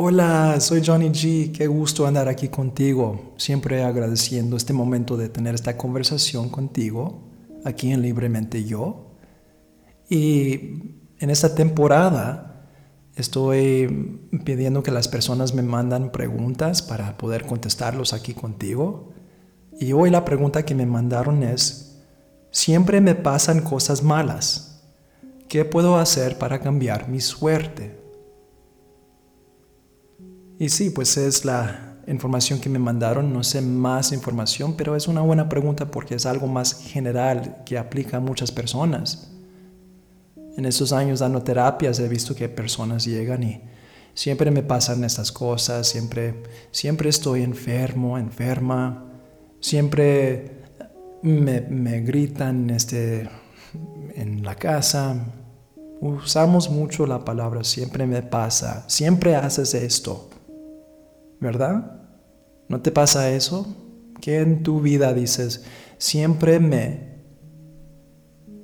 Hola, soy Johnny G. Qué gusto andar aquí contigo. Siempre agradeciendo este momento de tener esta conversación contigo aquí en Libremente Yo. Y en esta temporada estoy pidiendo que las personas me mandan preguntas para poder contestarlos aquí contigo. Y hoy la pregunta que me mandaron es, siempre me pasan cosas malas. ¿Qué puedo hacer para cambiar mi suerte? Y sí, pues es la información que me mandaron, no sé más información, pero es una buena pregunta porque es algo más general que aplica a muchas personas. En esos años dando terapias he visto que personas llegan y siempre me pasan estas cosas, siempre, siempre estoy enfermo, enferma, siempre me, me gritan este, en la casa. Usamos mucho la palabra siempre me pasa, siempre haces esto. ¿Verdad? ¿No te pasa eso? Que en tu vida dices, siempre me,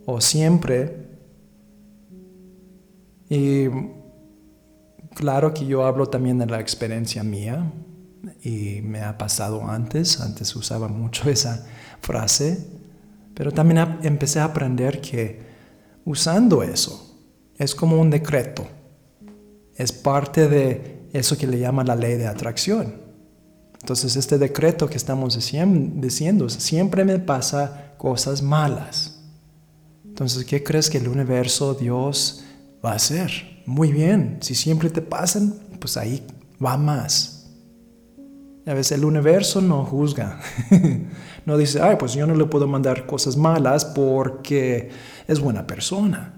o siempre, y claro que yo hablo también de la experiencia mía, y me ha pasado antes, antes usaba mucho esa frase, pero también empecé a aprender que usando eso es como un decreto, es parte de eso que le llama la ley de atracción. Entonces este decreto que estamos diciendo, siempre me pasa cosas malas. Entonces, ¿qué crees que el universo, Dios, va a hacer? Muy bien, si siempre te pasan, pues ahí va más. A veces el universo no juzga. no dice, ay, pues yo no le puedo mandar cosas malas porque es buena persona.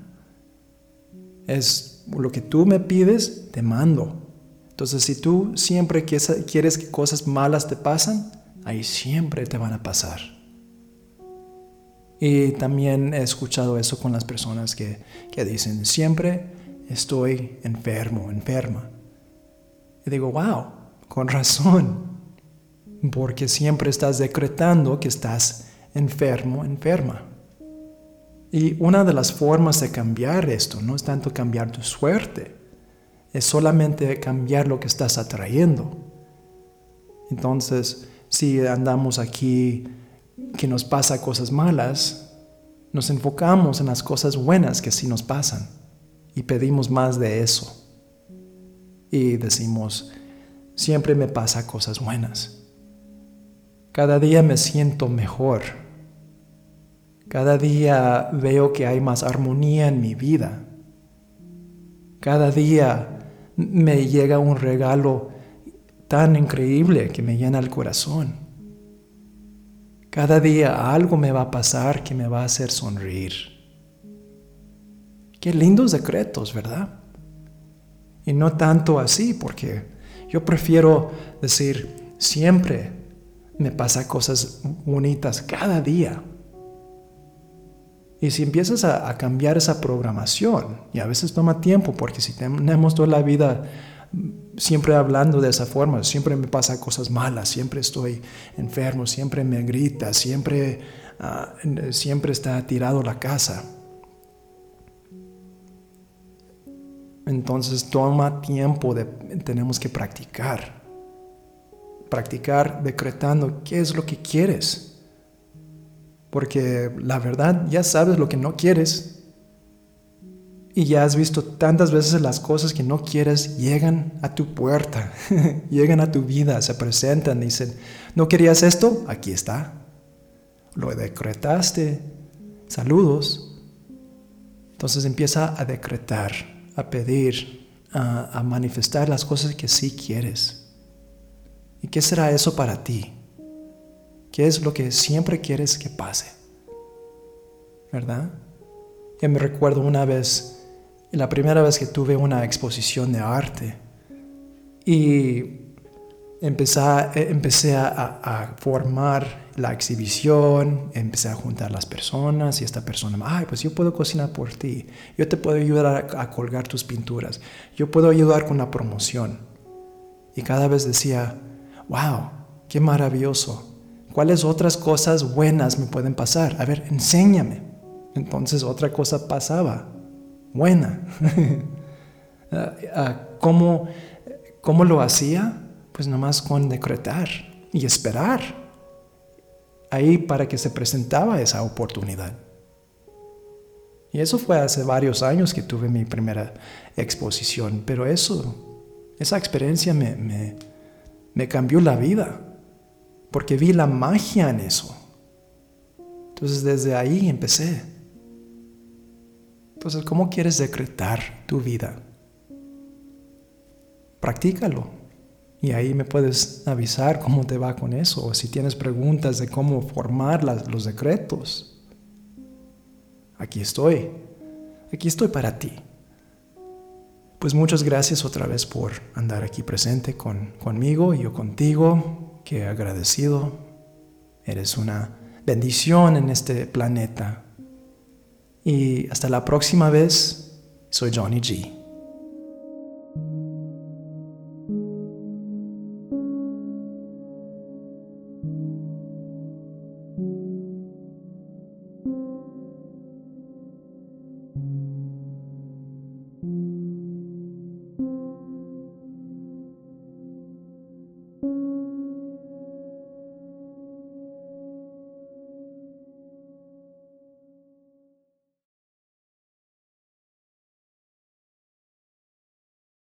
Es lo que tú me pides, te mando. Entonces, si tú siempre quieres que cosas malas te pasan, ahí siempre te van a pasar. Y también he escuchado eso con las personas que, que dicen, siempre estoy enfermo, enferma. Y digo, wow, con razón, porque siempre estás decretando que estás enfermo, enferma. Y una de las formas de cambiar esto no es tanto cambiar tu suerte, es solamente cambiar lo que estás atrayendo. Entonces, si andamos aquí que nos pasa cosas malas, nos enfocamos en las cosas buenas que sí nos pasan y pedimos más de eso. Y decimos, siempre me pasa cosas buenas. Cada día me siento mejor. Cada día veo que hay más armonía en mi vida. Cada día me llega un regalo tan increíble que me llena el corazón. Cada día algo me va a pasar que me va a hacer sonreír. Qué lindos decretos, ¿verdad? Y no tanto así, porque yo prefiero decir, siempre me pasa cosas bonitas cada día. Y si empiezas a, cambiar esa programación, y a veces toma tiempo, porque si tenemos toda la vida siempre hablando de esa forma, siempre me pasa cosas malas, siempre estoy enfermo, siempre me grita, siempre, ah, siempre está tirado la casa. Entonces toma tiempo, de, tenemos que practicar. Practicar decretando qué es lo que quieres porque la verdad ya sabes lo que no quieres y ya has visto tantas veces las cosas que no quieres llegan a tu puerta, llegan a tu vida, se presentan, dicen, ¿no querías esto? Aquí está. Lo decretaste. Saludos. Entonces empieza a decretar, a pedir, a, a manifestar las cosas que sí quieres. ¿Y qué será eso para ti? ¿Qué es lo que siempre quieres que pase? ¿Verdad? Yo me recuerdo una vez, la primera vez que tuve una exposición de arte y empecé, empecé a, formar la exhibición, empecé a juntar las personas y esta persona, ay, pues yo puedo cocinar por ti, yo te puedo ayudar a colgar tus pinturas, yo puedo ayudar con la promoción. Y cada vez decía, wow, qué maravilloso, ¿Cuáles otras cosas buenas me pueden pasar? A ver, enséñame. Entonces otra cosa pasaba, buena. Ah, ah, ¿Cómo, ¿Cómo lo hacía? Pues nomás con decretar y esperar. Ahí para que se presentaba esa oportunidad. Y eso fue hace varios años que tuve mi primera exposición, pero eso, esa experiencia me, me, me cambió la vida, porque vi la magia en eso. Entonces desde ahí empecé. Entonces, ¿cómo quieres decretar tu vida? Practícalo. Y ahí me puedes avisar cómo te va con eso, o si tienes preguntas de cómo formar los decretos. Aquí estoy. Aquí estoy para ti. Pues muchas gracias otra vez por andar aquí presente con, conmigo y yo contigo. Qué agradecido. Eres una bendición en este planeta. Y hasta la próxima vez, soy Johnny G.